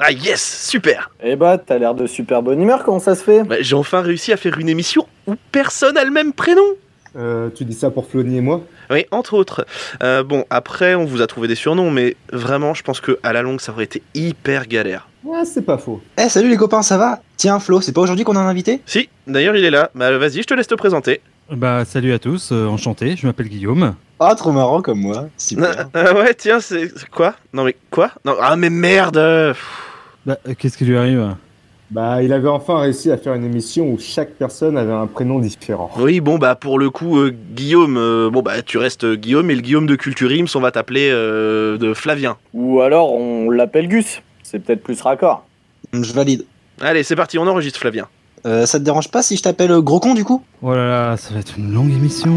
Ah yes, super Eh bah, t'as l'air de super bonne humeur, comment ça se fait Bah, J'ai enfin réussi à faire une émission où personne a le même prénom Euh, tu dis ça pour Flonny et moi Oui, entre autres. Euh, bon, après, on vous a trouvé des surnoms, mais vraiment, je pense que à la longue, ça aurait été hyper galère. Ah, c'est pas faux. Eh salut les copains, ça va? Tiens Flo, c'est pas aujourd'hui qu'on a un invité? Si, d'ailleurs, il est là. Bah, vas-y, je te laisse te présenter. Bah salut à tous, euh, enchanté, je m'appelle Guillaume. Ah trop marrant comme moi, super. Ah ouais, tiens, c'est quoi? Non, mais quoi? Non, ah, mais merde. Bah euh, qu'est-ce qui lui arrive Bah, il avait enfin réussi à faire une émission où chaque personne avait un prénom différent. Oui, bon, bah, pour le coup, euh, Guillaume, euh, bon, bah, tu restes Guillaume, et le Guillaume de Culture Ims, on va t'appeler euh, de Flavien. Ou alors, on l'appelle Gus. C'est peut-être plus raccord. Je valide. Allez, c'est parti, on enregistre Flavien. Euh, ça te dérange pas si je t'appelle euh, gros con du coup? Oh là là, ça va être une longue émission.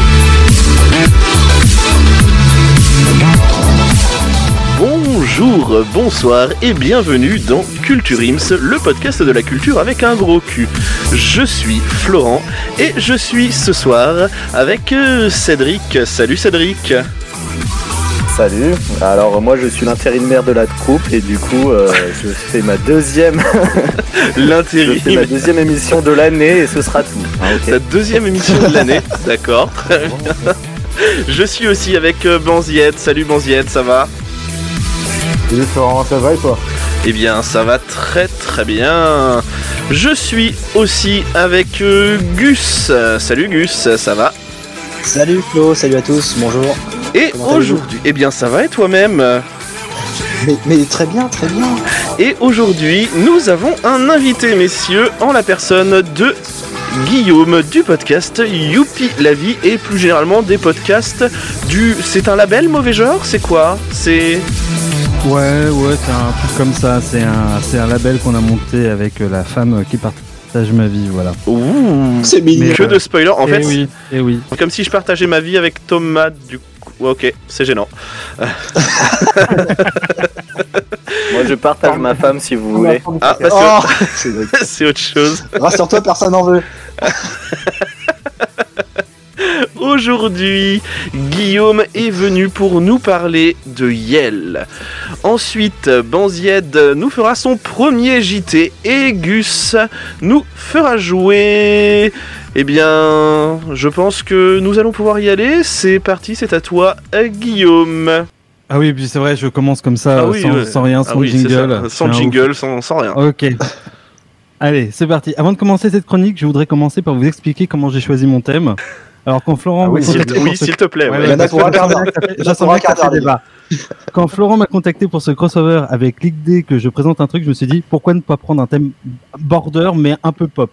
Bonjour, bonsoir et bienvenue dans Culture Ims, le podcast de la culture avec un gros cul. Je suis Florent et je suis ce soir avec euh, Cédric. Salut Cédric. Salut. Alors, moi, je suis l'intérimaire de la troupe et du coup, euh, je fais ma deuxième, je fais ma deuxième émission de l'année et ce sera tout. Ta deuxième émission de l'année, d'accord. très bien. Je suis aussi avec euh, Banziette. Salut Banziette, ça va? Salut Florent, ça va et toi Eh bien, ça va très très bien. Je suis aussi avec euh, Gus. Salut Gus, ça va Salut Flo, salut à tous, bonjour. Et aujourd'hui, eh bien, ça va et toi-même Mais, mais très bien, très bien. Et aujourd'hui, nous avons un invité, messieurs, en la personne de Guillaume du podcast Youpi la vie et plus généralement des podcasts du. C'est un label mauvais genre C'est quoi? C'est. Ouais, ouais, c'est un truc comme ça, c'est un, c'est un label qu'on a monté avec euh, la femme qui partage ma vie, voilà. Ouh C'est mignon. Que de spoiler En Eh fait, oui, et oui. comme si je partageais ma vie avec Thomas du coup. Ouais, Ok, c'est gênant. Moi, je partage ma femme si vous voulez. Ah, bah, c'est autre chose. Rassure-toi, personne n'en veut. Aujourd'hui, Guillaume est venu pour nous parler de Yel. Ensuite, Banzied nous fera son premier JT et Gus nous fera jouer. Eh bien, je pense que nous allons pouvoir y aller. C'est parti, c'est à toi, Guillaume. Ah oui, puis c'est vrai, je commence comme ça, Ah oui, sans, ouais. sans rien, Ah sans oui, jingle. Sans jingle, sans, sans rien. Ok. Allez, c'est parti. Avant de commencer cette chronique, je voudrais commencer par vous expliquer comment j'ai choisi mon thème. Alors quand Florent Ah m'a oui, S'il contacté te- pour oui, ce- s'il te plaît. Ouais, ouais. Pour un débat. Quand Florent m'a contacté pour ce crossover avec l'idée que je présente un truc, je me suis dit pourquoi ne pas prendre un thème border mais un peu pop?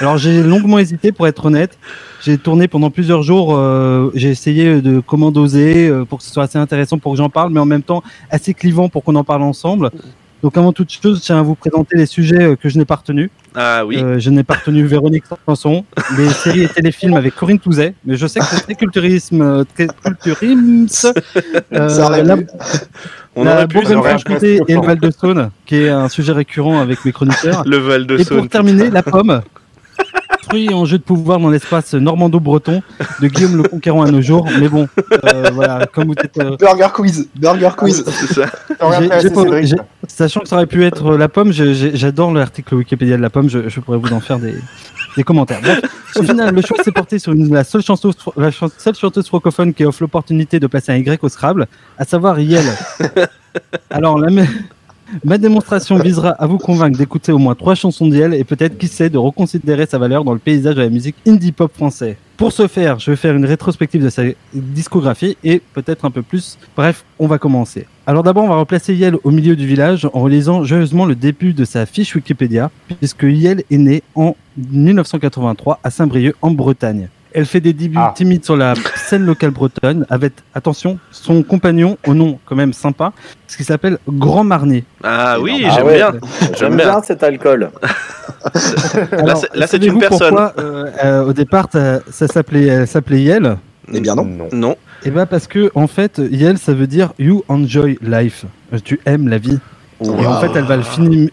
Alors j'ai longuement hésité pour être honnête. J'ai tourné pendant plusieurs jours. euh, j'ai essayé de comment doser euh, pour que ce soit assez intéressant pour que j'en parle, mais en même temps assez clivant pour qu'on en parle ensemble. Donc avant toute chose, je tiens à vous présenter les sujets euh, que je n'ai pas retenus. Ah oui. Euh, je n'ai pas retenu Véronique Sanson, les séries et téléfilms avec Corinne Touzet, mais je sais que c'est très culturisme, euh, très culturims. Euh, Ça la. On la. Bourgogne-Franche-Comté et le fort. Val-de-Saône, qui est un sujet récurrent avec mes chroniqueurs. Le Val de Et pour Saône. terminer, la pomme. En jeu de pouvoir dans l'espace normando-breton de Guillaume le Conquérant à nos jours. Mais bon, euh, voilà, comme vous êtes. euh, Burger quiz, burger quiz. C'est ça. Pas- Sachant que ça aurait pu être euh, la pomme, j'adore l'article Wikipédia de la pomme, je, je pourrais vous en faire des, des commentaires. Bref, au final, le choix s'est porté sur une- la, seule chanteuse, la chan- seule chanteuse francophone qui offre l'opportunité de placer un Y au Scrabble, à savoir Yel. Alors, la, Ma démonstration visera à vous convaincre d'écouter au moins trois chansons d'Yel et peut-être, qui sait, de reconsidérer sa valeur dans le paysage de la musique indie pop français. Pour ce faire, je vais faire une rétrospective de sa discographie et peut-être un peu plus. Bref, on va commencer. Alors d'abord, on va replacer Yel au milieu du village en relisant joyeusement le début de sa fiche Wikipédia, puisque Yel est née en 1983 à Saint-Brieuc en Bretagne. Elle fait des débuts Ah. timides sur la scène locale bretonne avec, attention, son compagnon au nom quand même sympa, ce qui s'appelle Grand Marnier. Ah oui, Ah j'aime ouais. bien. J'aime bien cet alcool. Là, c'est- là, c'est une personne. Pourquoi, euh, euh, au départ, ça, ça s'appelait, Yel? Eh bien non. Non. Non. Eh ben parce que en fait, Yel, ça veut dire You enjoy life. Euh, Tu aimes la vie. Et en fait, elle va le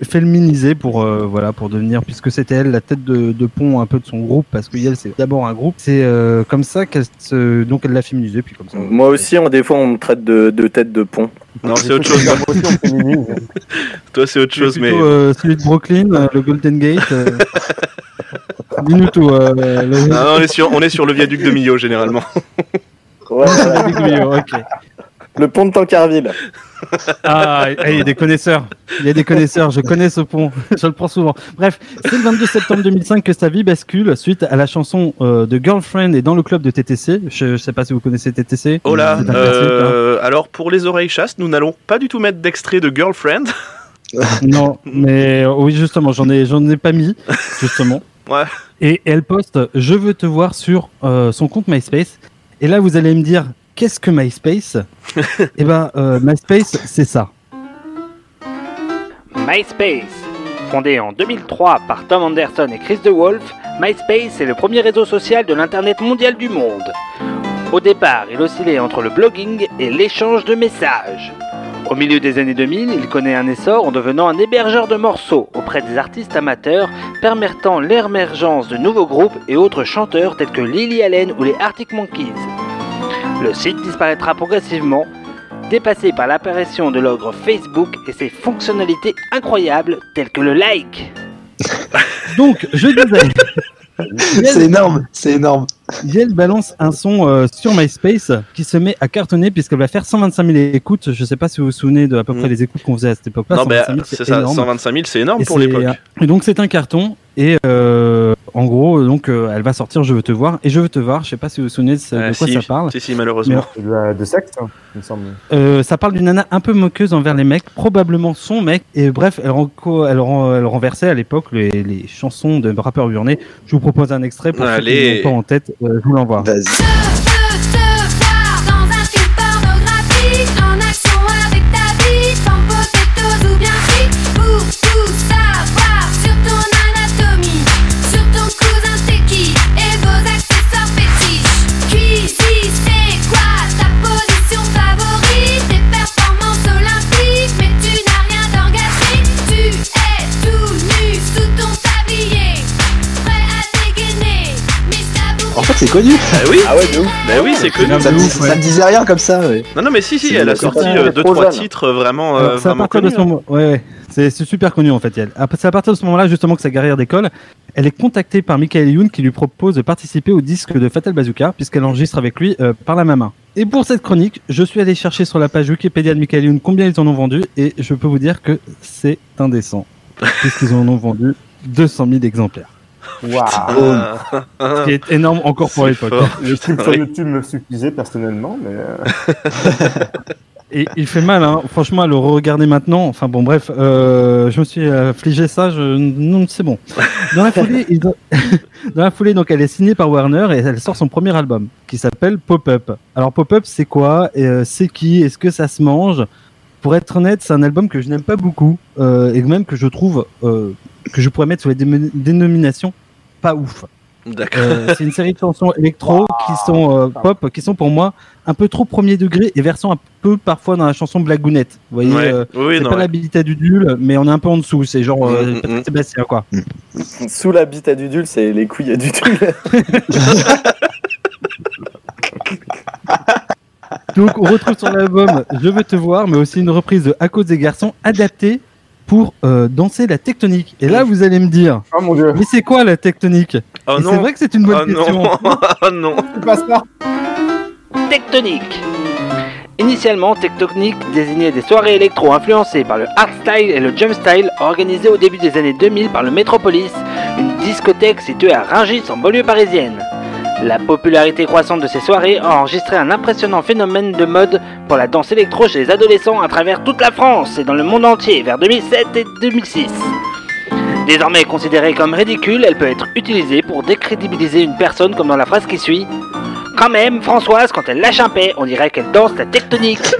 féminiser pour euh, voilà pour devenir puisque c'était elle la tête de, de pont un peu de son groupe parce que Yel c'est d'abord un groupe. C'est euh, comme ça qu'elle se donc elle l'a féminisé puis comme ça. Moi aussi, on, des fois, on me traite de, de tête de pont. Non, c'est autre chose. Toi, c'est autre chose, mais. euh, celui de Brooklyn, euh, le Golden Gate. euh, Dis-nous tout. le- non, on, est sur, on est sur le viaduc de Millau, généralement. Ouais, voilà. ok. Le pont de Tancarville. Ah, il y a des connaisseurs. Il y a des connaisseurs. Je connais ce pont. Je le prends souvent. Bref, c'est le 22 septembre 2005 que sa vie bascule suite à la chanson euh, de Girlfriend et dans le club de TTC. Je, je sais pas si vous connaissez TTC. Oh là, classique, hein. euh, alors pour les oreilles chastes, nous n'allons pas du tout mettre d'extrait de Girlfriend. Non, mais euh, oui, justement, j'en ai, j'en ai pas mis, justement. Ouais. Et elle poste Je veux te voir sur euh, son compte MySpace. Et là, vous allez me dire Qu'est-ce que MySpace Eh ben, euh, MySpace, c'est ça. MySpace. Fondé en 2003 par Tom Anderson et Chris DeWolf, MySpace est le premier réseau social de l'Internet mondial du monde. Au départ, il oscillait entre le blogging et l'échange de messages. Au milieu des années 2000, il connaît un essor en devenant un hébergeur de morceaux auprès des artistes amateurs, permettant l'émergence de nouveaux groupes et autres chanteurs tels que Lily Allen ou les Arctic Monkeys. Le site disparaîtra progressivement, dépassé par l'apparition de l'ogre Facebook et ses fonctionnalités incroyables telles que le like. Donc, je disais C'est énorme, c'est énorme. Yel balance un son euh, sur MySpace qui se met à cartonner puisqu'elle va faire 125 000 écoutes. Je sais pas si vous vous souvenez de à peu Mm. près les écoutes qu'on faisait à cette époque-là. non, mais 125 000, c'est ça, énorme. 125 000, c'est énorme Et pour l'époque. Et donc c'est un carton et euh, en gros donc euh, elle va sortir Je veux te voir et Je veux te voir. Je sais pas si vous vous souvenez de, ce- Ah, de quoi si, ça parle. Si, si, malheureusement. C'est de, sexe, hein, il me semble. Euh, ça parle d'une nana un peu moqueuse envers les mecs, probablement son mec. Et bref, elle, renversait à l'époque les, les chansons de rappeurs burnées. Je vous propose un extrait pour ceux qui Allez. n'ont pas en tête. euh, je vous l'envoie. Vas-y. C'est connu. Bah oui, Ah ouais, de ouf. bah oui, c'est connu. Ça ouf, ça ouais. me disait rien comme ça. ouais. Non, non, mais si, si, elle a sorti carton. euh, deux, Trop trois jeune. titres euh, vraiment, euh, c'est à de ce moment, ouais, ouais. c'est super connu en fait. C'est à partir de ce moment-là justement que sa carrière d'école, elle est contactée par Michael Youn qui lui propose de participer au disque de Fatal Bazooka puisqu'elle enregistre avec lui euh, par la même main. Et pour cette chronique, je suis allé chercher sur la page Wikipédia de Michael Youn combien ils en ont vendu et je peux vous dire que c'est indécent puisqu'ils en ont vendu 200 000 exemplaires. Waouh Ce qui est énorme encore pour l'époque. Le clip sur. YouTube me suffisait personnellement, mais euh, Et il fait mal, hein. franchement, à le regarder maintenant. Enfin bon, bref, euh, je me suis affligé ça. Je... Non, c'est bon. Dans la foulée, il- dans la foulée, donc, elle est signée par Warner et elle sort son premier album qui s'appelle Pop-Up. Alors Pop-Up, c'est quoi? Euh, C'est qui? Est-ce que ça se mange? Pour être honnête, c'est un album que je n'aime pas beaucoup euh, et même que je trouve euh, que je pourrais mettre sur les dénominations pas ouf. D'accord. Euh, c'est une série de chansons électro qui sont euh, pop, qui sont pour moi un peu trop premier degré et versant un peu parfois dans la chanson Blagounette. Vous voyez, Ouais. euh, oui, c'est pas ouais. l'habitat du Dul, mais on est un peu en dessous. C'est genre euh, Mm, mm, Patrick mm. Sébastien quoi. Sous l'habitat du dul, c'est les couilles à du dul. Donc on retrouve sur l'album Je veux te voir, mais aussi une reprise de À cause des garçons adaptée pour euh, danser la tectonique. Et là vous allez me dire, oh mon dieu, mais c'est quoi la tectonique? Oh. C'est vrai que c'est une bonne Oh question. non. Oh non. passes pas Tectonique. Initialement, Tectonique désignait des soirées électro influencées par le hardstyle et le jumpstyle organisées au début des années 2000 par le Metropolis, une discothèque située à Rungis en banlieue parisienne. La popularité croissante de ces soirées a enregistré un impressionnant phénomène de mode pour la danse électro chez les adolescents à travers toute la France et dans le monde entier vers 2007 et 2006. Désormais considérée comme ridicule, elle peut être utilisée pour décrédibiliser une personne comme dans la phrase qui suit Quand même, Françoise, quand elle lâche un paix, on dirait qu'elle danse la tectonique.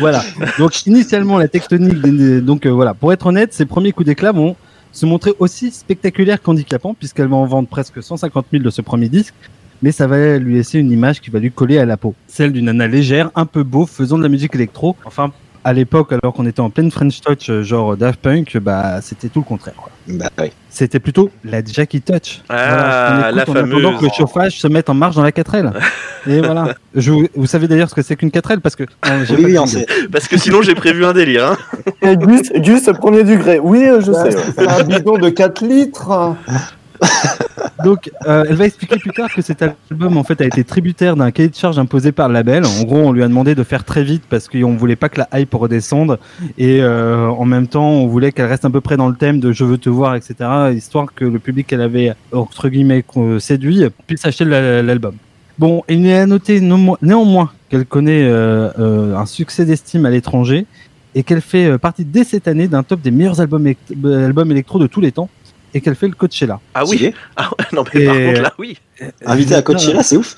voilà. Donc initialement la tectonique, donc euh, voilà. Pour être honnête, ses premiers coups d'éclat vont se montrer aussi spectaculaires qu'handicapants puisqu'elle va en vendre presque 150 000 de ce premier disque. Mais ça va lui laisser une image qui va lui coller à la peau. Celle d'une nana légère, un peu beau, faisant de la musique électro. Enfin, à l'époque, alors qu'on était en pleine French Touch, euh, genre Daft Punk, bah, c'était tout le contraire. quoi. Bah oui. C'était plutôt la Jackie Touch. Ah, la attendant fameuse. que le chauffage se mette en marche dans la 4L. Et voilà. Je, vous- savez d'ailleurs ce que c'est qu'une 4L parce que. euh, Oui, pas oui. Parce que sinon, j'ai prévu un délire. Hein. Et Gus, Gus, premier degré. Oui, euh, je Bah, sais. ouais. C'est un bidon de 4 litres. Donc, euh, elle va expliquer plus tard que cet album en fait a été tributaire d'un cahier de charge imposé par le label. En gros, on lui a demandé de faire très vite parce qu'on voulait pas que la hype redescende et euh, en même temps, on voulait qu'elle reste à peu près dans le thème de "Je veux te voir", etc. Histoire que le public qu'elle avait entre guillemets euh, séduit puisse acheter la- l'album. Bon, il est à noter néanmo- néanmoins qu'elle connaît un succès d'estime à l'étranger et qu'elle fait partie dès cette année d'un top des meilleurs albums électro de tous les temps et qu'elle fait le Coachella. Ah oui. Ah non, mais par Et- contre, là, oui. Invité à Coachella, c'est ouf.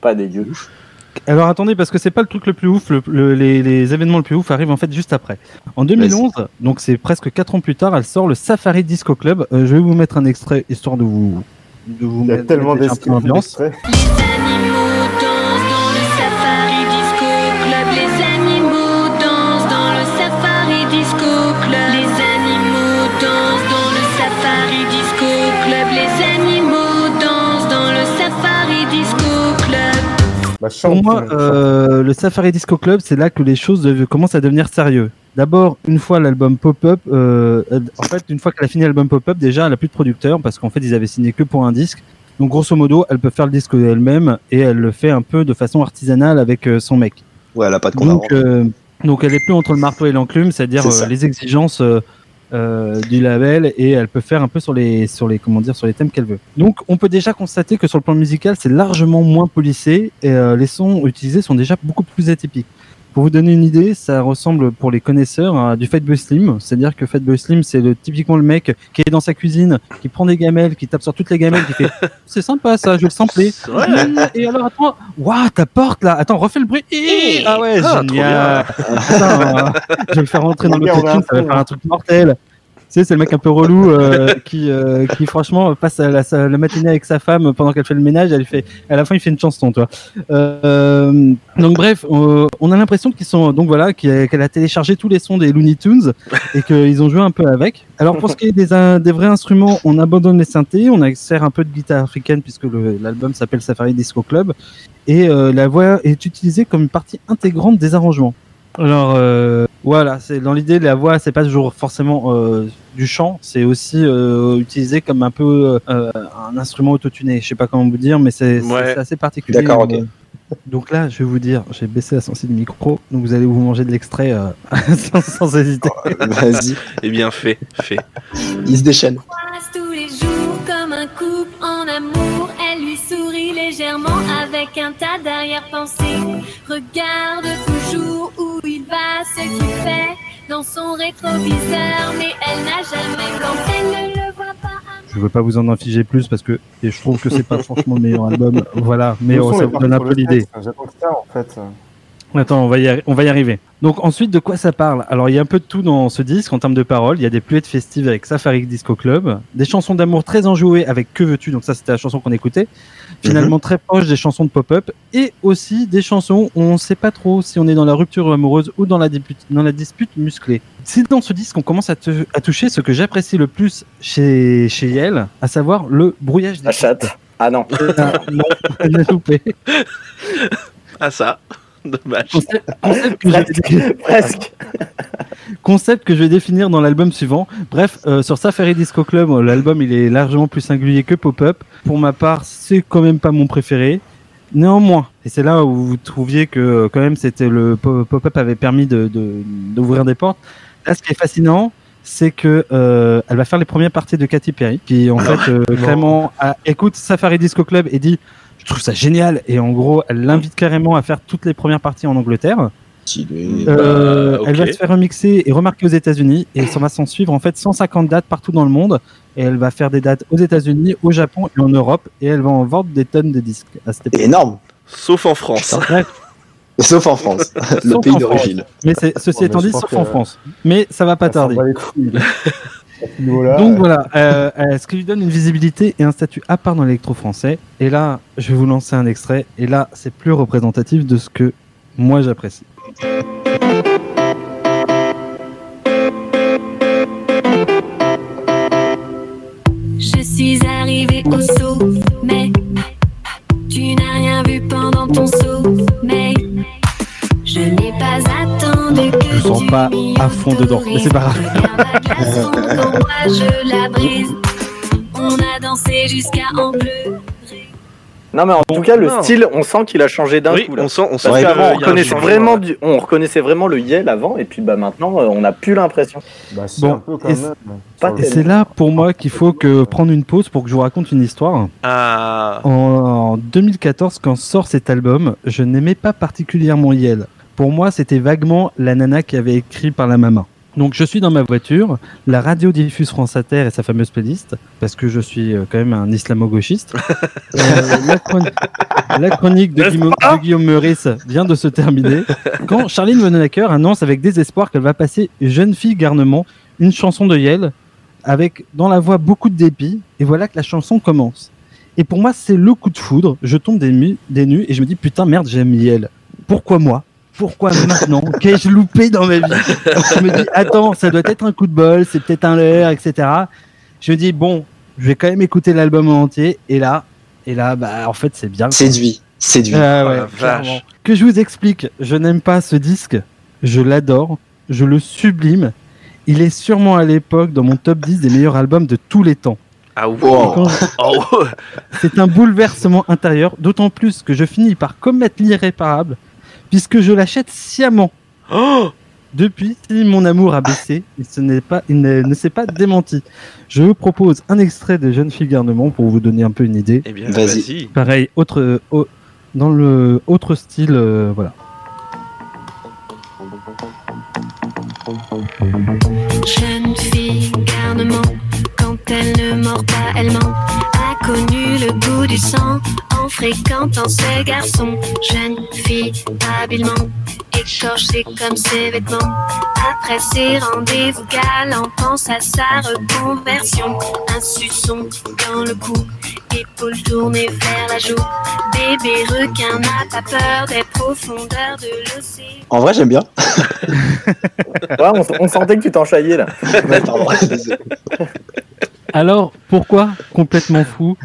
Pas dégueu. Alors attendez, parce que c'est pas le truc le plus ouf, le- le- les, les événements le plus ouf arrivent en fait juste après. En 2011, donc c'est presque 4 ans plus tard, elle sort le Safari Disco Club. Euh, je vais vous mettre un extrait histoire de vous de vous Il y a mettre tellement. Les animaux Bah, Pour moi, euh, le Safari Disco Club, c'est là que les choses commencent à devenir sérieux. D'abord, une fois l'album Pop-Up, euh, euh, en fait, une fois qu'elle a fini l'album Pop-Up, déjà, elle a plus de producteur parce qu'en fait, ils avaient signé que pour un disque. Donc, grosso modo, elle peut faire le disque elle-même et elle le fait un peu de façon artisanale avec euh, son mec. Ouais, elle a pas de Donc, euh, donc elle est plus entre le marteau et l'enclume, c'est-à-dire euh, les exigences euh, du label et elle peut faire un peu sur les sur les comment dire sur les thèmes qu'elle veut. Donc on peut déjà constater que sur le plan musical c'est largement moins polissé et euh, les sons utilisés sont déjà beaucoup plus atypiques. Pour vous donner une idée, ça ressemble pour les connaisseurs à du Fatboy Slim, c'est-à-dire que Fatboy Slim c'est le typiquement le mec qui est dans sa cuisine, qui prend des gamelles, qui tape sur toutes les gamelles, qui fait c'est sympa ça, je vais le sampler. Et alors attends, waouh ta porte là, attends refais le bruit. Ah ouais ah, génial. Putain, je vais le faire rentrer dans le un ça va faire un truc mortel. Sais, c'est le mec un peu relou euh, qui, euh, qui franchement passe la, sa- la matinée avec sa femme pendant qu'elle fait le ménage. Elle fait, à la fin, il fait une chanson, toi. Euh, donc bref, on a l'impression qu'ils sont donc voilà qu'elle a téléchargé tous les sons des Looney Tunes et qu'ils ont joué un peu avec. Alors pour ce qui est des, des vrais instruments, on abandonne les synthés, on insère un peu de guitare africaine puisque l'album s'appelle Safari Disco Club et la voix est utilisée comme une partie intégrante des arrangements. Alors euh, voilà, c'est dans l'idée la voix c'est pas toujours forcément euh, du chant, c'est aussi euh, utilisé comme un peu euh, un instrument autotuné. Je sais pas comment vous dire, mais c'est Ouais. assez particulier. D'accord, ok. Donc là, je vais vous dire, j'ai baissé la sensibilité du micro, donc vous allez vous manger de l'extrait euh, sans, sans hésiter. Vas-y, Eh bien, fait, fait. il se déchaîne. Passe tous les jours comme un couple en amour. Elle lui sourit légèrement avec un tas d'arrière-pensées. Regarde toujours où il va, ce qu'il fait dans son rétroviseur. Mais elle n'a jamais, quand elle ne le voit pas, Je veux pas vous en infliger plus parce que et je trouve que c'est pas franchement le meilleur album. Voilà, mais oh, ça vous donne un peu l'idée. J'attends ça, en fait. Attends, on va, y on va y arriver. Donc ensuite, de quoi ça parle? Alors il y a un peu de tout dans ce disque en termes de paroles. Il y a des pluettes festives avec Safari Disco Club, des chansons d'amour très enjouées avec Que veux-tu? Donc ça c'était la chanson qu'on écoutait. Finalement très proche des chansons de pop-up et aussi des chansons où on sait pas trop si on est dans la rupture amoureuse ou dans la, dispute- dans la dispute musclée. C'est dans ce disque qu'on commence à, te- à toucher ce que j'apprécie le plus chez chez Yel, à savoir le brouillage des La chatte. Ah non. Ah, non, elle a loupé. Ah, ça. Dommage. Concept, concept que j'ai- Presque. concept que je vais définir dans l'album suivant. Bref, euh, sur Safari Disco Club, euh, l'album il est largement plus singulier que Pop-Up. Pour ma part, c'est quand même pas mon préféré. Néanmoins, et c'est là où vous trouviez que euh, quand même c'était le po- Pop-Up avait permis de de- d'ouvrir des portes. Là, ce qui est fascinant, c'est que euh, elle va faire les premières parties de Katy Perry, qui en fait euh, clairement a- écoute Safari Disco Club et dit je trouve ça génial et en gros elle l'invite carrément à faire toutes les premières parties en Angleterre. Euh, Bah, Elle va se faire remixer et remarquer aux États-Unis et ça va s'en suivre en fait 150 dates partout dans le monde. et elle va faire des dates aux États-Unis, au Japon et en Europe et elle va en vendre des tonnes de disques à cette époque. Énorme. Sauf en France. Bref, Sauf en France, le Sauf pays d'origine. mais c'est, ceci Ouais, étant dit, sauf que- en France. Mais ça va pas s'en tarder. ce niveau-là, Donc euh, voilà, euh, euh, ce qui lui donne une visibilité et un statut à part dans l'électro français. Et là, je vais vous lancer un extrait. Et là, c'est plus représentatif de ce que moi j'apprécie. Je suis arrivé au saut, mais tu n'as rien vu pendant ton je n'ai pas attendu que Je sens tu pas à fond dedans, mais c'est pas grave. Je la brise. On a dansé jusqu'à en pleurer. Non, mais en Bon, tout cas, le style, on sent qu'il a changé d'un Oui, coup. Là. on sent, on sent Parce qu'avant, un on reconnaissait vraiment, ouais. du... on reconnaissait vraiment le Yel avant, et puis bah maintenant, euh, on n'a plus l'impression. bah, c'est Bon, Et c'est là pour moi qu'il faut que prendre une pause pour que je vous raconte une histoire. Ah, En, en 2014, quand sort cet album, je n'aimais pas particulièrement Yel. Pour moi, c'était vaguement la nana qui avait écrit par la maman. Donc je suis dans ma voiture, la radio diffuse France Inter et sa fameuse playlist, parce que je suis euh, quand même un islamo-gauchiste. Euh, la, chroni- la chronique de Guillaume, pas de Guillaume Meurice vient de se terminer, quand Charline Vanhoenacker annonce avec désespoir qu'elle va passer Jeune fille garnement, une chanson de Yel, avec dans la voix beaucoup de dépit, et voilà que la chanson commence. Et pour moi, c'est le coup de foudre. Je tombe des, nues, des nues et je me dis putain merde, j'aime Yel. Pourquoi moi? Pourquoi maintenant Qu'ai-je loupé dans ma vie Je me dis attends, ça doit être un coup de bol, c'est peut-être un leurre, etc. Je me dis bon, je vais quand même écouter l'album en entier. Et là, et là, bah en fait c'est bien. Séduit, séduit. Ah ouais, vache. Que je vous explique, je n'aime pas ce disque, je l'adore, je le sublime. Il est sûrement à l'époque dans mon top 10 des meilleurs albums de tous les temps. ah oui. Oh. Je- Oh, c'est un bouleversement intérieur, d'autant plus que je finis par commettre l'irréparable, puisque je l'achète sciemment. oh. Depuis, si mon amour a baissé, il, ce n'est pas, il ne, ne s'est pas démenti. Je vous propose un extrait de Jeune fille garnement pour vous donner un peu une idée. Eh bien, Vas-y. vas-y. Pareil, autre, euh, au- dans le autre style, euh, voilà. Jeune fille, garnement, quand elle ne mord pas, elle ment. A connu le goût du sang en fréquentant ses garçons. Jeune fille, habilement, écorchée comme ses vêtements. Après ses rendez-vous galants, pense à sa reconversion. Un suçon dans le cou, épaule tournée vers la joue. Bébé requin n'a pas peur des profondeurs de l'océan. En vrai, j'aime bien. Ouais, on, on sentait que tu t'enchaillais là. Alors, pourquoi complètement fou?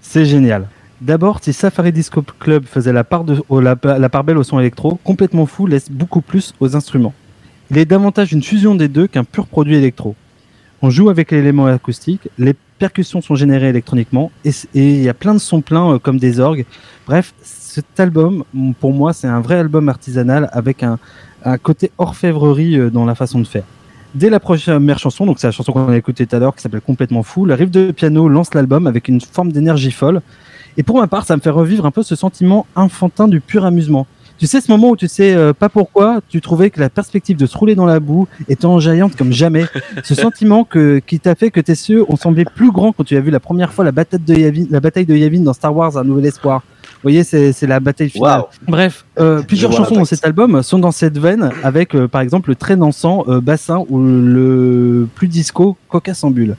C'est génial. D'abord, si Safari Disco Club faisait la part, belle au son électro, complètement fou laisse beaucoup plus aux instruments. Il est davantage une fusion des deux qu'un pur produit électro. On joue avec l'élément acoustique, les percussions sont générées électroniquement et il y a plein de sons pleins euh, comme des orgues. Bref, cet album, pour moi, c'est un vrai album artisanal avec un, un côté orfèvrerie euh, dans la façon de faire. Dès la première chanson, donc c'est la chanson qu'on a écoutée tout à l'heure qui s'appelle Complètement fou, le riff de piano lance l'album avec une forme d'énergie folle. Et pour ma part, ça me fait revivre un peu ce sentiment enfantin du pur amusement. Tu sais, ce moment où tu sais euh, pas pourquoi, tu trouvais que la perspective de se rouler dans la boue était enjaillante comme jamais. ce sentiment que, qui t'a fait que tes yeux ont semblé plus grands quand tu as vu la première fois la bataille de Yavin, la bataille de Yavin dans Star Wars Un Nouvel Espoir. Vous voyez, c'est c'est la bataille finale. Bref, euh, plusieurs chansons dans cet album sont dans cette veine, avec euh, par exemple le très dansant euh, bassin ou le plus disco Coca sans bulle.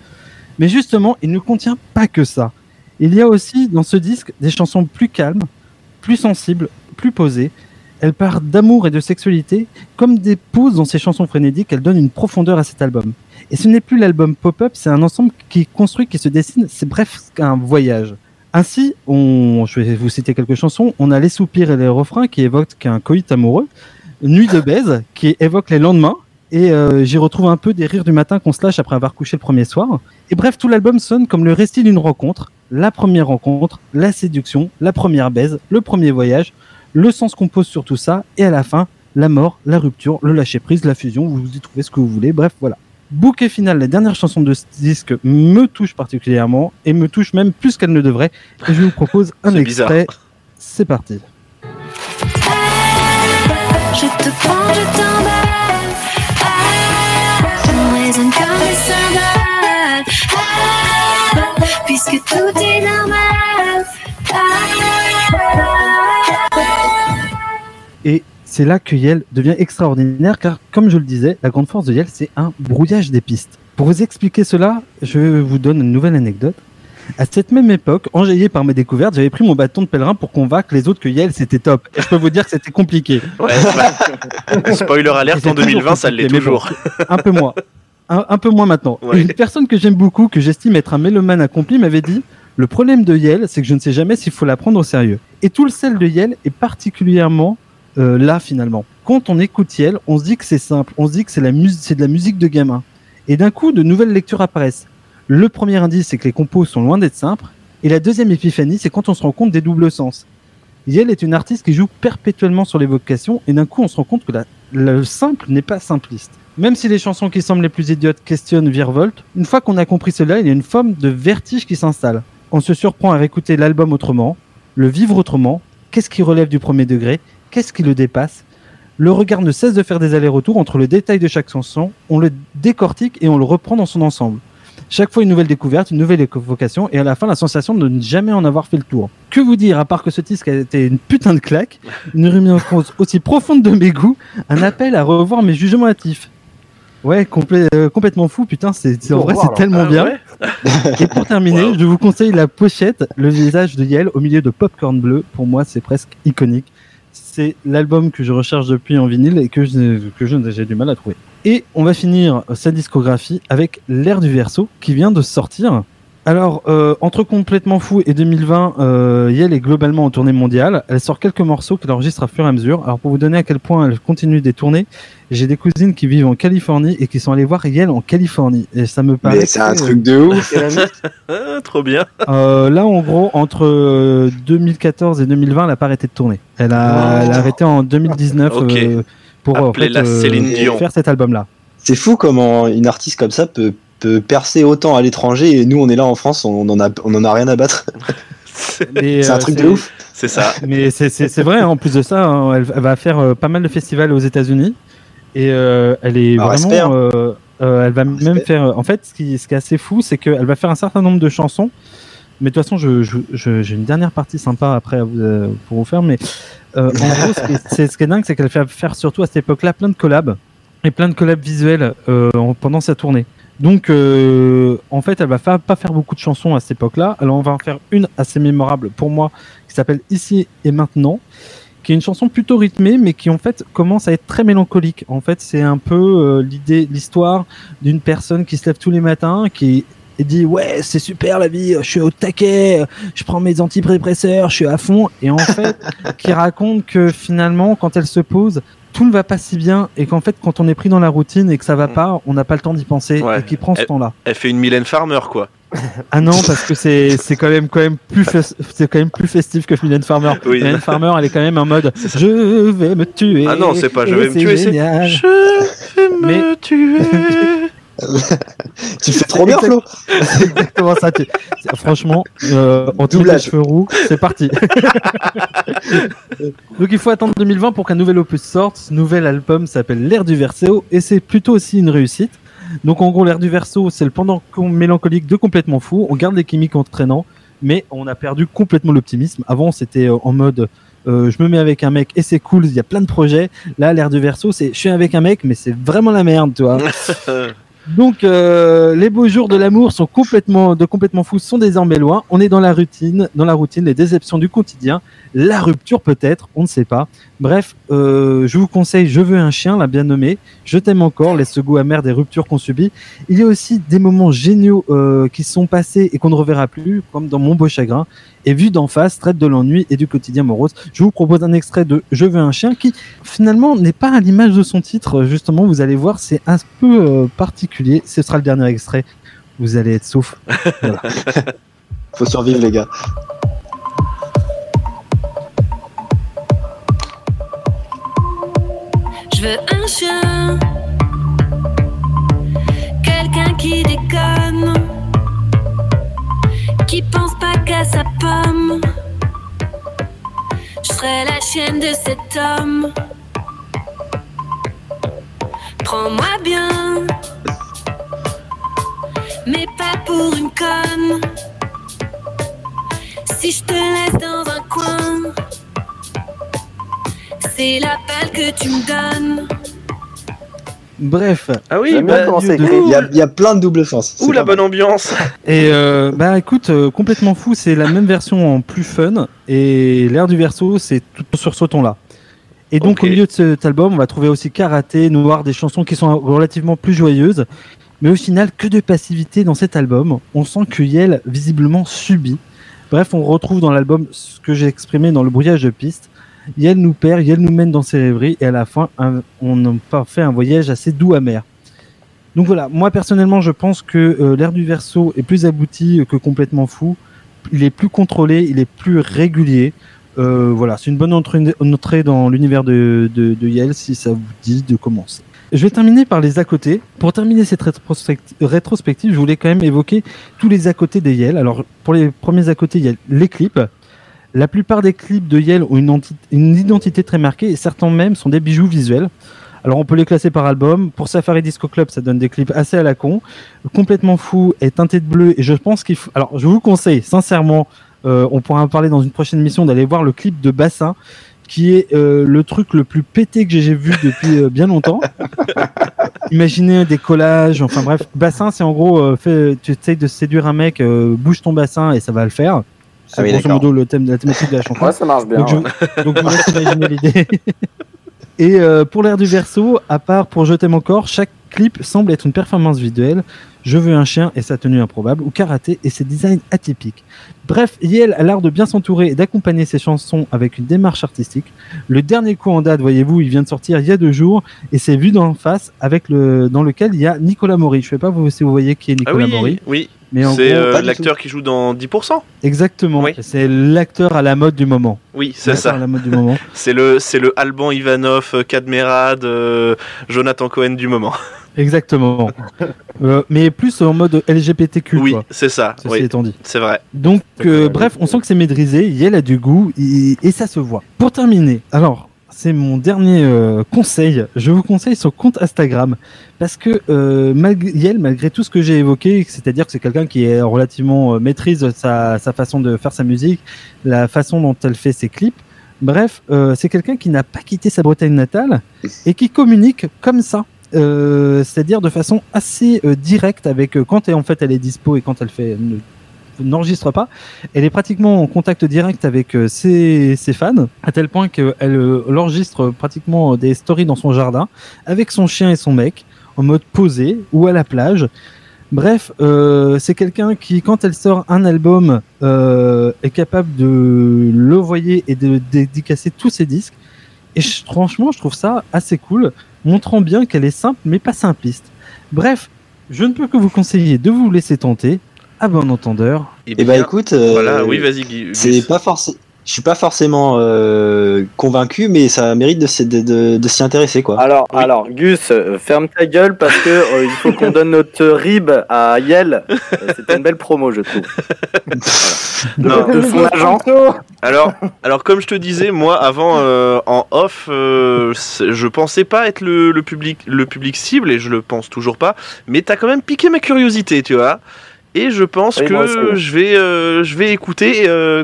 Mais justement, il ne contient pas que ça. Il y a aussi dans ce disque des chansons plus calmes, plus sensibles, plus posées. Elle part d'amour et de sexualité. Comme des pauses dans ces chansons frénétiques, elle donne une profondeur à cet album. Et ce n'est plus l'album pop-up, c'est un ensemble qui est construit, qui se dessine, c'est bref un voyage. Ainsi, on, je vais vous citer quelques chansons. On a les soupirs et les refrains qui évoquent un coït amoureux. Nuit de baise qui évoque les lendemains. Et euh, j'y retrouve un peu des rires du matin qu'on se lâche après avoir couché le premier soir. Et bref, tout l'album sonne comme le récit d'une rencontre. La première rencontre, la séduction, la première baise, le premier voyage, le sens qu'on pose sur tout ça. Et à la fin, la mort, la rupture, le lâcher prise, la fusion. Vous y trouvez ce que vous voulez. Bref, voilà. Bouquet final, la dernière chanson de ce disque me touche particulièrement et me touche même plus qu'elle ne devrait. Et je vous propose un extrait. C'est parti. Je te prends, je puisque tout est normal. Et c'est là que Yel devient extraordinaire car, comme je le disais, la grande force de Yel, c'est un brouillage des pistes. Pour vous expliquer cela, je vous donne une nouvelle anecdote. À cette même époque, enjaillé par mes découvertes, j'avais pris mon bâton de pèlerin pour convaincre les autres que Yel c'était top. Et je peux vous dire que c'était compliqué. Ouais, bah, spoiler alerte en 2020, ça l'est toujours. un peu moins. Un, un peu moins maintenant. Ouais. Une personne que j'aime beaucoup, que j'estime être un mélomane accompli, m'avait dit Le problème de Yel, c'est que je ne sais jamais s'il faut la prendre au sérieux. Et tout le sel de Yel est particulièrement euh, là, finalement. Quand on écoute Yel, on se dit que c'est simple, on se dit que c'est de la musique de gamin. Et d'un coup, de nouvelles lectures apparaissent. Le premier indice, c'est que les compos sont loin d'être simples. Et la deuxième épiphanie, c'est quand on se rend compte des doubles sens. Yel est une artiste qui joue perpétuellement sur l'évocation, et d'un coup, on se rend compte que la- le simple n'est pas simpliste. Même si les chansons qui semblent les plus idiotes questionnent, virevoltent, une fois qu'on a compris cela, il y a une forme de vertige qui s'installe. On se surprend à réécouter l'album autrement, le vivre autrement, qu'est-ce qui relève du premier degré, qu'est-ce qui le dépasse. Le regard ne cesse de faire des allers-retours entre le détail de chaque chanson, on le décortique et on le reprend dans son ensemble. Chaque fois une nouvelle découverte, une nouvelle évocation, et à la fin la sensation de ne jamais en avoir fait le tour. Que vous dire, à part que ce disque a été une putain de claque, une remise aussi profonde de mes goûts, un appel à revoir mes jugements hâtifs. Ouais, euh, complètement fou, putain, c'est c'est- en vrai c'est tellement Ah bien. Et pour terminer, je vous conseille la pochette, le visage de Yel au milieu de Popcorn Bleu. Pour moi, c'est presque iconique. C'est l'album que je recherche depuis en vinyle et que je- que je- j'ai du mal à trouver. Et on va finir sa discographie avec L'air du verso qui vient de sortir. Alors, euh, entre Complètement Fou et 2020, euh, Yel est globalement en tournée mondiale. Elle sort quelques morceaux qu'elle enregistre à fur et à mesure. Alors, pour vous donner à quel point elle continue des tournées, j'ai des cousines qui vivent en Californie et qui sont allées voir Yel en Californie. Et ça me paraît... Mais c'est un truc de ouf. Ah, trop bien. euh, là, en gros, entre euh, 2014 et 2020, elle a pas arrêté de tourner. Elle a, Oh. elle a arrêté en 2019 Ok. euh, pour en fait, Appelez-la euh, Céline Dion. faire cet album-là. C'est fou comment une artiste comme ça peut, peut percer autant à l'étranger et nous on est là en France, on en a, on en a rien à battre. Mais, C'est un euh, truc de ouf. C'est ça. Mais c'est- vrai, hein, en plus de ça, hein, elle, elle va faire euh, pas mal de festivals aux États-Unis et euh, elle est Ah, vraiment. euh, euh, elle va même Respect. faire. En fait, ce qui, ce qui est assez fou, c'est qu'elle va faire un certain nombre de chansons. Mais de toute façon, je- je- je- j'ai une dernière partie sympa après à vous, euh, pour vous faire. Mais euh, en gros, ce qui, est- c'est- ce qui est dingue, c'est qu'elle fait faire surtout à cette époque-là plein de collabs et plein de collabs visuels euh, en- pendant sa tournée. Donc, euh, en fait, elle va pas faire beaucoup de chansons à cette époque-là. Alors, on va en faire une assez mémorable pour moi qui s'appelle Ici et maintenant, qui est une chanson plutôt rythmée, mais qui en fait commence à être très mélancolique. En fait, c'est un peu euh, l'idée, l'histoire d'une personne qui se lève tous les matins, qui et dit ouais c'est super la vie, je suis au taquet, je prends mes antidépresseurs, je suis à fond, et en fait qui raconte que finalement quand elle se pose tout ne va pas si bien et qu'en fait quand on est pris dans la routine et que ça va pas, on n'a pas le temps d'y penser Ouais. et qui prend ce Elle- temps-là. Elle fait une Mylène Farmer, quoi. Ah non, parce que c'est c'est quand même quand même plus c'est quand même plus festif que Mylène Farmer. Oui. Mylène Farmer, elle est quand même en mode je vais me tuer. Ah non, c'est pas je vais me tuer. Je vais me Mais- tuer. Tu fais trop bien, Flo. C'est exactement ça. tu- Franchement, euh, en doublage Doublage. cheveux roux, c'est parti. Donc il faut attendre 2020 pour qu'un nouvel opus sorte. Ce nouvel album s'appelle L'air du Verseau et c'est plutôt aussi une réussite. Donc en gros, L'air du Verseau, c'est le pendant mélancolique de complètement fou. On garde les chimiques entraînants, mais on a perdu complètement l'optimisme. Avant, c'était euh, en mode euh, je me mets avec un mec et c'est cool, il y a plein de projets. Là, L'air du Verseau, c'est je suis avec un mec, mais c'est vraiment la merde, tu vois. Donc euh, les beaux jours de l'amour sont complètement de complètement fous sont désormais loin. On est dans la routine, dans la routine, les déceptions du quotidien, la rupture peut-être, on ne sait pas. Bref, euh, je vous conseille Je veux un chien, la bien nommée. Je t'aime encore, laisse ce goût amer des ruptures qu'on subit. Il y a aussi des moments géniaux euh, qui sont passés et qu'on ne reverra plus, comme dans Mon beau chagrin. Et vu d'en face, traite de l'ennui et du quotidien morose. Je vous propose un extrait de Je veux un chien qui finalement n'est pas à l'image de son titre. Justement, vous allez voir, c'est un peu euh, particulier. Ce sera le dernier extrait. Vous allez être sauf. Faut survivre, les gars. Je veux un chien, quelqu'un qui déconne, qui pense pas qu'à sa pomme. Je serai la chienne de cet homme. Prends-moi bien, mais pas pour une conne. Si je te laisse dans un coin, c'est la balle que tu me donnes. Bref, Ah oui, bah. Il y a, il y a plein de double sens. ouh la mal. bonne ambiance. Et euh, bah écoute, euh, complètement fou, c'est la même version en plus fun. Et l'air du verso, c'est tout sur ce ton-là. Et donc au milieu de cet album, on va trouver aussi Karaté, Noir, des chansons qui sont relativement plus joyeuses. Mais au final, que de passivité dans cet album. On sent que Yel visiblement subit. Bref, on retrouve dans l'album ce que j'ai exprimé dans le brouillage de piste. Yel nous perd, Yel nous mène dans ses rêveries, et à la fin, un- on fait un voyage assez doux amer. Donc voilà, moi personnellement, je pense que euh, l'air du verso est plus abouti que complètement fou. Il est plus contrôlé, il est plus régulier. Euh, voilà, c'est une bonne entrée, dans l'univers de, de, si ça vous dit de commencer. Je vais terminer par les à côté. Pour terminer cette rétrospective, je voulais quand même évoquer tous les à côté des Yel. Alors, pour les premiers à côté, il y a les clips. La plupart des clips de Yel ont une, enti- une identité très marquée et certains même sont des bijoux visuels. Alors on peut les classer par album. Pour Safari Disco Club, ça donne des clips assez à la con. Complètement fou est teinté de bleu et je pense qu'il faut. Alors je vous conseille sincèrement, euh, on pourra en parler dans une prochaine mission d'aller voir le clip de Bassin qui est euh, le truc le plus pété que j'ai vu depuis euh, bien longtemps. Imaginez des collages, enfin bref, bassin c'est en gros, tu essayes de séduire un mec, bouge ton bassin et ça va le faire. C'est Ah oui, grosso modo le thème, la thématique de la chanson. Ouais, ça marche bien. Donc je, ouais. donc je vous laisse imaginer l'idée. Et euh, pour l'air du verso, à part pour Je t'aime encore, chaque clip semble être une performance visuelle. Je veux un chien et sa tenue improbable, ou karaté et ses designs atypiques. Bref, Yel a l'art de bien s'entourer et d'accompagner ses chansons avec une démarche artistique. Le dernier coup en date, voyez-vous, il vient de sortir il y a deux jours et c'est vu d'en face avec le dans lequel il y a Nicolas Maury. Je sais pas vous- si vous voyez qui est Ah Nicolas oui, Maury, oui. Mais en C'est euh, l'acteur qui joue dans 10%. exactement, Oui. c'est l'acteur à la mode du moment. Oui, c'est ça. à la mode du moment. C'est le, c'est le Alban Ivanov, euh, Kadmerad, euh, Jonathan Cohen du moment. Exactement. Euh, mais plus en mode LGBTQ. oui, quoi, c'est ça. ceci Oui, étant dit. c'est vrai. Donc, C'est euh, vrai, bref, on sent que c'est maîtrisé, Yel a du goût et, et ça se voit. Pour terminer, alors, c'est mon dernier euh, conseil. Je vous conseille son compte Instagram parce que euh, malgré, tout ce que j'ai évoqué, c'est-à-dire que c'est quelqu'un qui est relativement euh, maîtrise sa, sa façon de faire sa musique, la façon dont elle fait ses clips. Bref, c'est quelqu'un qui n'a pas quitté sa Bretagne natale et qui communique comme ça. C'est-à-dire de façon assez directe avec quand elle, en fait elle est dispo et quand elle fait n'enregistre pas, elle est pratiquement en contact direct avec euh, ses, fans, à tel point qu'elle euh, enregistre pratiquement des stories dans son jardin, avec son chien et son mec, en mode posé ou à la plage. Bref, euh, c'est quelqu'un qui, quand elle sort un album, euh, est capable de l'envoyer et de dédicacer tous ses disques. Et franchement, je trouve ça assez cool, montrant bien qu'elle est simple mais pas simpliste. Bref, je ne peux que vous conseiller de vous laisser tenter, à bon entendeur, Et Et bah écoute, euh, voilà, oui, vas-y, c'est Gus. pas forcément. Je suis pas forcément euh, convaincu, mais ça mérite de, s'y- de, de- de s'y intéresser, quoi. Alors, Oui. alors, Gus, euh, ferme ta gueule parce que euh, il faut qu'on donne notre rib à Yel. Euh, C'était une belle promo, je trouve. Non. De son agent. Alors, alors comme je te disais, moi avant euh, en off, euh, je pensais pas être le, le public, le public cible et je le pense toujours pas. Mais t'as quand même piqué ma curiosité, tu vois. Et je pense Oui, que je vais, euh, je vais écouter, euh,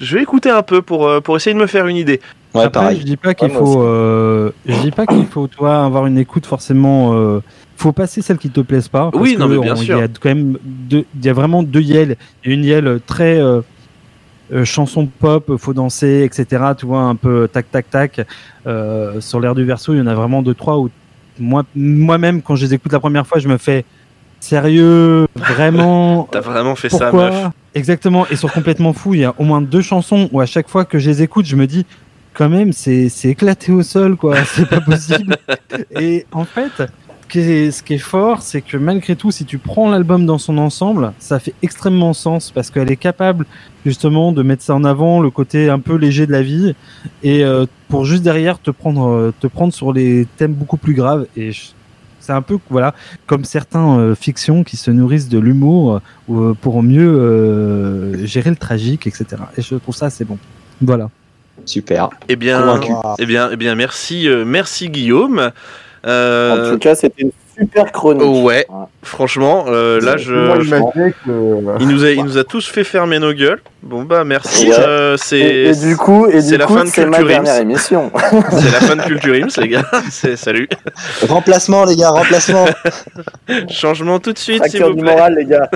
je vais écouter un peu pour euh, pour essayer de me faire une idée. Ouais, Après, pareil. je dis pas qu'il Ouais, faut, euh, je dis pas qu'il faut toi avoir une écoute forcément. Euh, faut passer celle qui te plaise pas. parce Oui, non, que mais bien on- sûr. Il y a quand même deux, il y a vraiment deux Yel. Il y a une Yel très euh, euh, chanson pop, faut danser, etc. Tu vois un peu tac tac tac. Euh, sur l'air du verso, il y en a vraiment deux trois où moi moi-même quand je les écoute la première fois, je me fais sérieux, vraiment. T'as vraiment fait ça, meuf. Exactement, et sur complètement fou, il y a au moins deux chansons où à chaque fois que je les écoute, je me dis quand même c'est c'est éclaté au sol quoi, c'est pas possible. et en fait, ce qui est, fort, c'est que malgré tout, si tu prends l'album dans son ensemble, ça fait extrêmement sens parce qu'elle est capable justement de mettre ça en avant, le côté un peu léger de la vie, et euh, pour juste derrière te prendre te prendre sur les thèmes beaucoup plus graves. Et je- c'est un peu voilà comme certains euh, fictions qui se nourrissent de l'humour ou, euh, pour mieux euh, gérer le tragique, etc. Et je trouve ça assez bon. Voilà. Super. Eh bien, Convaincu. eh bien, eh bien, merci, euh, merci Guillaume. En Euh, tout cas, c'était une super chronique. Oh ouais, franchement, euh, là Moi, je. que. Il nous, a, il nous a tous fait fermer nos gueules. Bon bah merci. Ouais. euh, Et, c'est et du coup, et c'est du la coup, fin de Culture dernière Ims. émission. c'est la fin de Culture Ims, les gars. C'est salut. Remplacement, les gars, remplacement. Changement tout de suite, s'il vous du plaît. moral, les gars.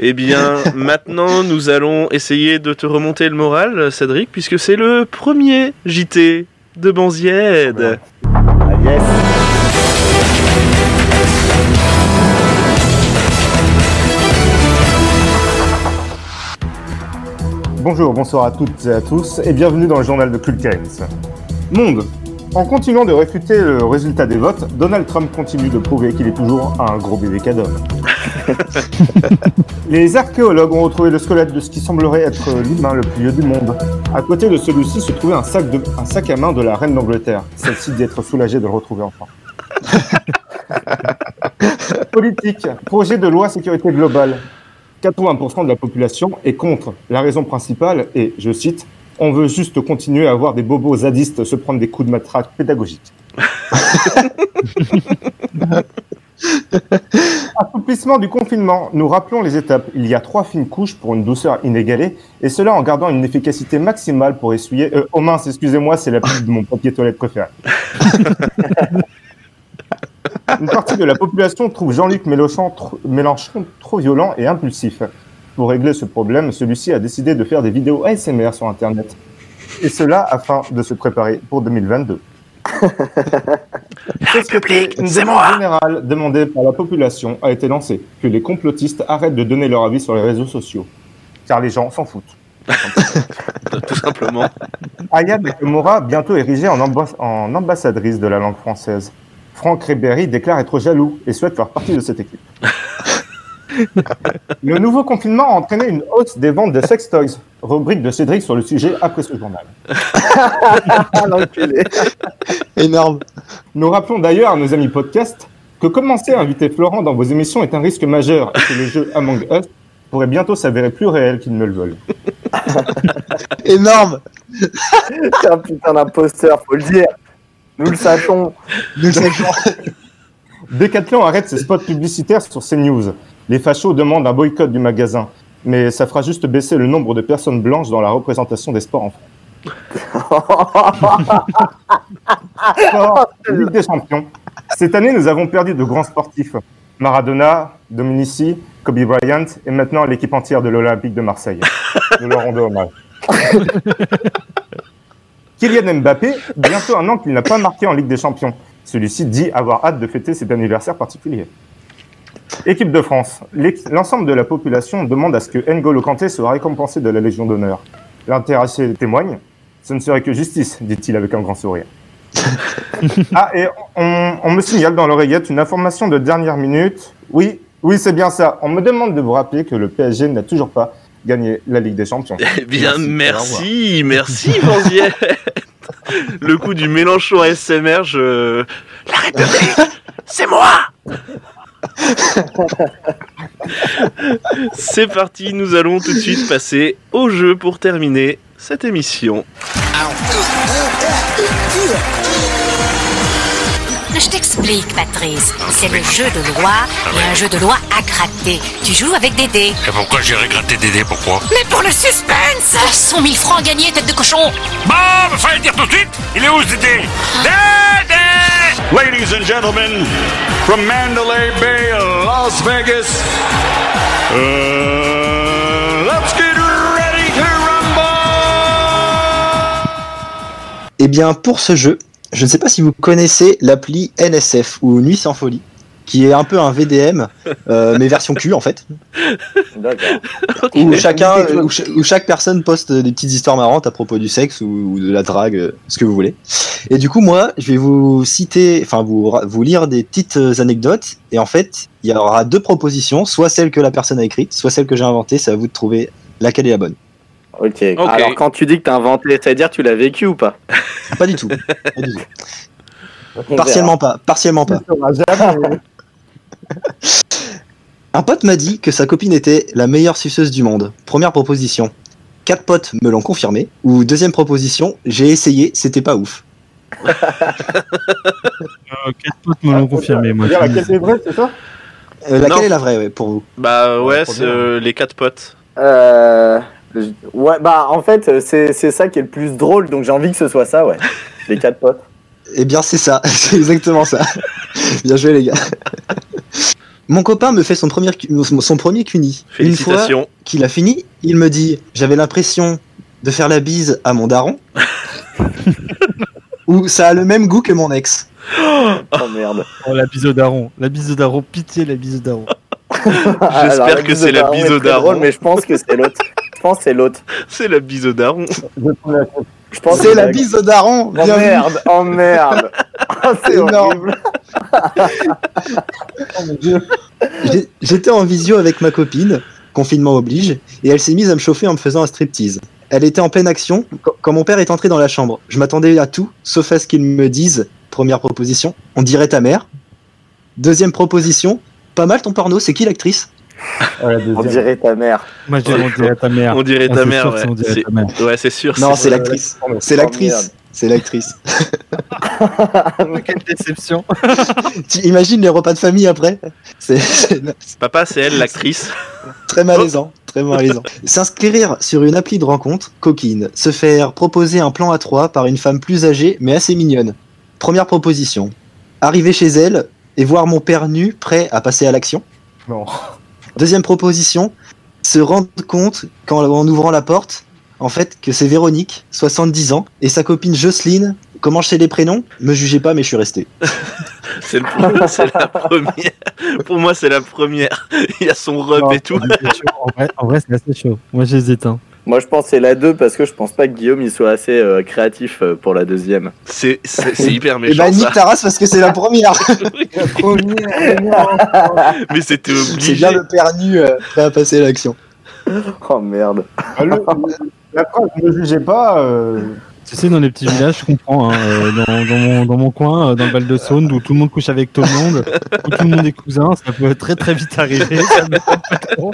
Eh bien, maintenant, nous allons essayer de te remonter le moral, Cédric, puisque c'est le premier JT de Banzied. Ah, yes. Bonjour, bonsoir à toutes et à tous, et bienvenue dans le journal de Ims. Monde. En continuant de réfuter le résultat des votes, Donald Trump continue de prouver qu'il est toujours un gros bébé cadeau. Les archéologues ont retrouvé le squelette de ce qui semblerait être l'humain le plus vieux du monde. À côté de celui-ci se trouvait un sac, de- un sac à main de la reine d'Angleterre, celle-ci d'être soulagée de le retrouver enfin. Politique. Projet de loi sécurité globale. 80% de la population est contre. La raison principale est, je cite, on veut juste continuer à voir des bobos zadistes se prendre des coups de matraque pédagogiques. Assouplissement du confinement. Nous rappelons les étapes. Il y a trois fines couches pour une douceur inégalée, et cela en gardant une efficacité maximale pour essuyer. Euh, oh mince, excusez-moi, c'est la pub de mon papier toilette préféré. Une partie de la population trouve Jean-Luc Mélenchon, tr- Mélenchon trop violent et impulsif. Pour régler ce problème, celui-ci a décidé de faire des vidéos ASMR sur Internet. Et cela afin de se préparer pour 2022. Qu'est-ce que c'est Une générale demandée par la population a été lancée. Que les complotistes arrêtent de donner leur avis sur les réseaux sociaux. Car les gens s'en foutent. Tout simplement. Aya Nakamura, bientôt érigée en ambassadrice de la langue française. Franck Ribéry déclare être jaloux et souhaite faire partie de cette équipe. Le nouveau confinement a entraîné une hausse des ventes de sex toys. Rubrique de Cédric sur le sujet après ce journal. Ah, l'enculé. Énorme. Nous rappelons d'ailleurs à nos amis podcast que commencer à inviter Florent dans vos émissions est un risque majeur et que le jeu Among Us pourrait bientôt s'avérer plus réel qu'ils ne le veulent. Énorme. C'est un putain d'imposteur, faut le dire. Nous le sachons. Nous savons. Decathlon arrête ses spots publicitaires sur CNews. Les fachos demandent un boycott du magasin, mais ça fera juste baisser le nombre de personnes blanches dans la représentation des sports en France. Sport, Ligue des Champions. Cette année, nous avons perdu de grands sportifs. Maradona, Dominici, Kobe Bryant et maintenant l'équipe entière de l'Olympique de Marseille. Nous leur rendons hommage. Kylian Mbappé, bientôt un an qu'il n'a pas marqué en Ligue des Champions. Celui-ci dit avoir hâte de fêter cet anniversaire particulier. Équipe de France. L'ensemble de la population demande à ce que N'Golo Kanté soit récompensé de la Légion d'honneur. L'intéressé témoigne. Ce ne serait que justice, dit-il avec un grand sourire. ah, et on, on me signale dans l'oreillette une information de dernière minute. Oui, oui, c'est bien ça. On me demande de vous rappeler que le PSG n'a toujours pas gagné la Ligue des Champions. Eh bien, Merci. merci, merci. Le coup du Mélenchon ASMR, je. La République, c'est moi C'est parti, nous allons tout de suite passer au jeu pour terminer cette émission. Je t'explique, Patrice. C'est le jeu de loi et un jeu de loi à gratter. Tu joues avec des dés. Et pourquoi j'irai gratter des dés Pourquoi Mais pour le suspense 100 000 francs gagnés, tête de cochon Bon, mais fallait le dire tout de suite Il est où ce Dédé Dédé Ladies and gentlemen, from Mandalay Bay, Las Vegas, uh, let's get ready to rumble! Eh bien, pour ce jeu, je ne sais pas si vous connaissez l'appli NSF ou Nuit sans folie, qui est un peu un VDM, euh, mais version cul en fait, D'accord. où chacun, où, cha- où chaque personne poste des petites histoires marrantes à propos du sexe ou, ou de la drague, ce que vous voulez. Et du coup, moi, je vais vous citer, enfin vous vous lire des petites euh, anecdotes. Et en fait, il y aura deux propositions, soit celle que la personne a écrite, soit celle que j'ai inventée. C'est à vous de trouver laquelle est la bonne. Ok. Ok. Alors, quand tu dis que t'as inventé, c'est-à-dire tu l'as vécu ou pas Pas du tout. Pas du tout. On Partiellement pas. Partiellement pas. Un pote m'a dit que sa copine était la meilleure suceuse du monde. Première proposition. Quatre potes me l'ont confirmé. Ou deuxième proposition, j'ai essayé, c'était pas ouf. Euh, quatre potes me l'ont confirmé, moi. Dire laquelle est vraie, c'est ça Euh, laquelle Non. est la vraie ouais, pour vous? Bah ouais, c'est euh, les quatre potes. Euh, ouais, bah en fait, c'est c'est ça qui est le plus drôle, donc j'ai envie que ce soit ça, ouais. Les quatre potes. Eh bien, c'est ça, c'est exactement ça. Bien joué, les gars. Mon copain me fait son premier, son premier cuni. Une fois Félicitations. qu'il a fini, il me dit J'avais l'impression de faire la bise à mon daron. Ou ça a le même goût que mon ex. Oh merde. Oh, la bise au daron. La bise au daron. Pitié, la bise au daron. Alors, la que c'est la bise au daron. drôle, mais je pense que c'est l'autre. Je pense que c'est l'autre. C'est la bise au daron. Je pense C'est que la bise au daron Oh merde, oh merde. Oh, c'est Énorme. horrible. Oh J'étais en visio avec ma copine, confinement oblige, et elle s'est mise à me chauffer en me faisant un striptease. Elle était en pleine action quand- quand mon père est entré dans la chambre. Je m'attendais à tout, sauf à ce qu'il me dise première proposition, on dirait ta mère. Deuxième proposition, pas mal ton porno, c'est qui l'actrice? Oh, On dirait ta mère. Moi, je dirais, on dirait ta mère. On dirait Ah, ta c'est mère, ouais. c'est on dirait C'est- ta mère. Ouais, c'est sûr. Non, c'est l'actrice. Oh, C'est l'actrice. C'est l'actrice. Quelle déception. Tu imagines les repas de famille après Papa, c'est elle, l'actrice. très malaisant. Très malaisant. S'inscrire sur une appli de rencontre, coquine. Se faire proposer un plan à trois par une femme plus âgée mais assez mignonne. Première proposition. Arriver chez elle et voir mon père nu prêt à passer à l'action. Non. Deuxième proposition. Se rendre compte quand, en ouvrant la porte, en fait, que c'est Véronique, 70 ans, et sa copine Jocelyne. Comment je sais les prénoms? Me jugez pas, mais je suis resté. C'est le premier- c'est la première. Pour moi, c'est la première. Il y a son rub Non, et tout. Chaud. En vrai, en vrai, c'est assez chaud. Moi, j'hésite. Hein. Moi, je pense que c'est la 2 parce que je pense pas que Guillaume il soit assez euh, créatif euh, pour la deuxième. C'est c'est- c'est hyper Et méchant bah, nique ta race parce que c'est la première. La première. Mais c'était c'est obligé. bien le père nu euh, prêt à passer l'action. Oh merde. Ah, le- La phrase ne jugez pas. euh, Tu sais, dans les petits villages, je comprends. Hein, dans, dans mon, dans mon coin, dans le Val de Saône, où tout le monde couche avec tout le monde, où tout le monde est cousin, ça peut très très vite arriver. Ça m'étonne pas trop.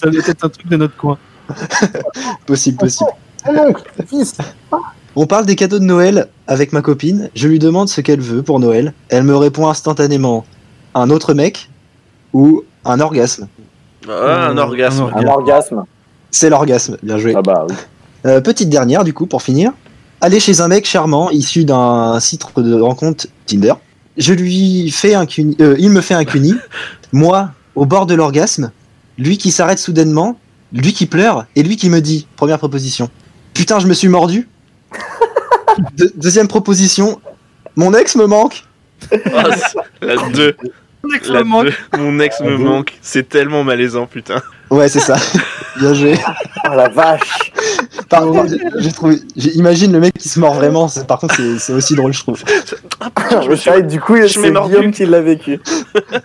Ça doit être un truc de notre coin. Possible, possible. On parle des cadeaux de Noël avec ma copine. Je lui demande ce qu'elle veut pour Noël. Elle me répond instantanément un autre mec ou un orgasme. Ah, un Euh, orgasme. un Un orgasme. C'est l'orgasme, bien joué. Ah bah oui. Euh, petite dernière, du coup, pour finir. Aller chez un mec charmant issu d'un site de rencontre Tinder. Je lui fais un cuni, euh, il me fait un cuni. Moi, au bord de l'orgasme, lui qui s'arrête soudainement, lui qui pleure, et lui qui me dit, première proposition, putain, je me suis mordu. De- deuxième proposition, mon ex me manque. Ah, la 2. La me manque. deux. Mon ex me manque. C'est tellement malaisant, putain. Ouais, c'est ça. Bien joué. Oh la vache. Par contre, j'ai trouvé, j'ai- imagine le mec qui se mord vraiment. c'est- Par contre, c'est- aussi drôle, je trouve. Je me suis- du coup, je c'est. Guillaume qui l'a vécu.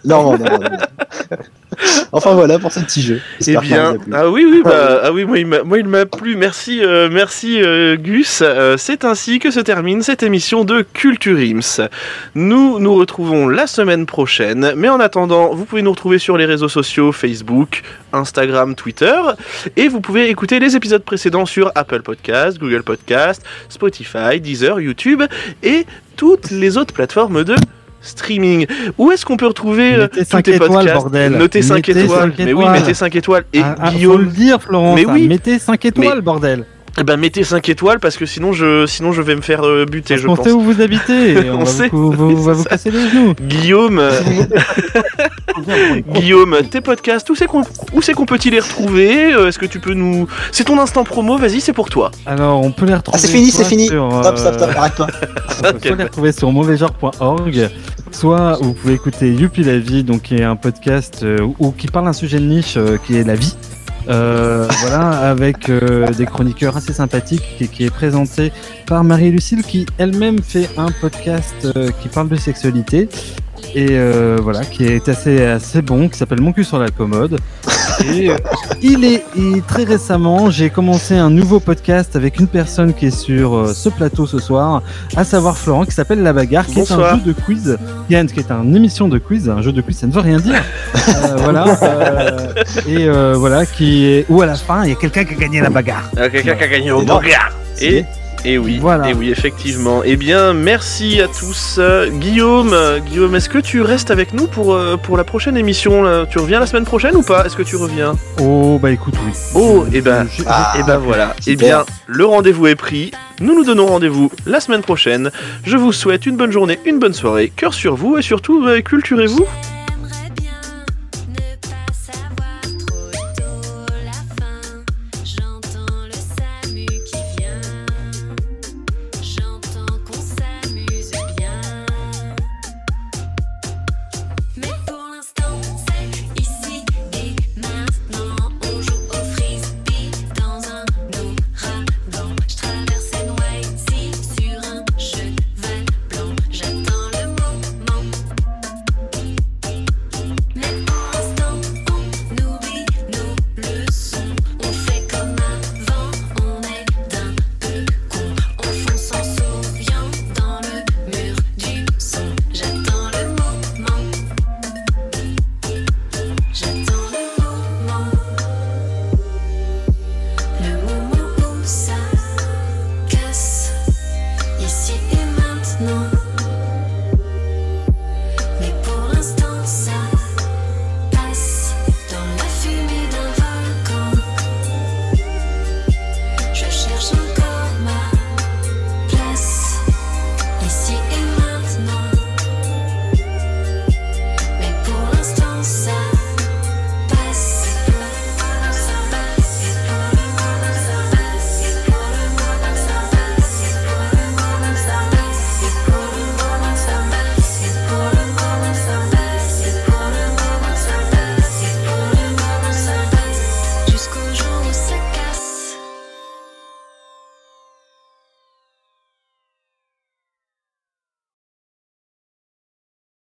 Non, non, non, non, non. Enfin voilà pour ce petit jeu. Eh bien, ah oui, oui, bah, ah oui, moi il m'a, moi il m'a plu. Merci, euh, merci euh, Gus. Euh, c'est ainsi que se termine cette émission de Culture Ims. Nous nous retrouvons la semaine prochaine, mais en attendant, vous pouvez nous retrouver sur les réseaux sociaux Facebook, Instagram, Twitter, et vous pouvez écouter les épisodes précédents sur Apple Podcast, Google Podcast, Spotify, Deezer, YouTube et toutes les autres plateformes de streaming. Où est-ce qu'on peut retrouver euh, tous 5 tes étoiles, podcasts bordel. Notez 5 Mettez étoiles. cinq Mais oui, mettez 5 étoiles. Et Ah, ah, faut le dire, Florent. Mais ça. oui. Mettez 5 étoiles, bordel. Eh ben mettez 5 étoiles parce que sinon je, sinon je vais me faire euh, buter, je on pense. sait où vous habitez. et On on, va sait, vous, vous- va vous casser les genoux. Guillaume, euh, Guillaume, tes podcasts, où c'est qu'on où c'est qu'on peut y les retrouver Euh, Est-ce que tu peux nous C'est ton instant promo, vas-y, c'est pour toi. Alors, on peut les retrouver. Ah, c'est fini, c'est fini. sur, Stop, stop, stop, arrête pas. On peut soit les retrouver sur mauvaigenre.org, soit vous pouvez écouter Youpi la vie, donc qui est un podcast euh, ou qui parle d'un sujet de niche euh, qui est la vie. Euh, voilà, avec euh, des chroniqueurs assez sympathiques qui est présenté par Marie-Lucille qui elle-même fait un podcast euh, qui parle de sexualité et voilà, qui est assez, assez bon, qui s'appelle Mon cul sur la commode. Et euh, il est et très récemment, j'ai commencé un nouveau podcast avec une personne qui est sur euh, ce plateau ce soir, à savoir Florent, qui s'appelle La Bagarre, qui est un jeu de quiz, qui est, qui est une émission de quiz, un jeu de quiz, ça ne veut rien dire. Euh, voilà, euh, et euh, voilà, qui est où à la fin il y a quelqu'un qui a gagné la bagarre. Quelqu'un qui a gagné au. Et Et oui, Voilà. et oui, effectivement. Eh bien, merci à tous. Guillaume, Guillaume, est-ce que tu restes avec nous pour, euh, pour la prochaine émission là? Tu reviens la semaine prochaine ou pas? Est-ce que tu reviens? Oh, bah écoute, oui. Oh, et ben, Je- je- Ah, et ben voilà. Eh bien, le rendez-vous est pris. Nous nous donnons rendez-vous la semaine prochaine. Je vous souhaite une bonne journée, une bonne soirée. Cœur sur vous et surtout, euh, culturez-vous.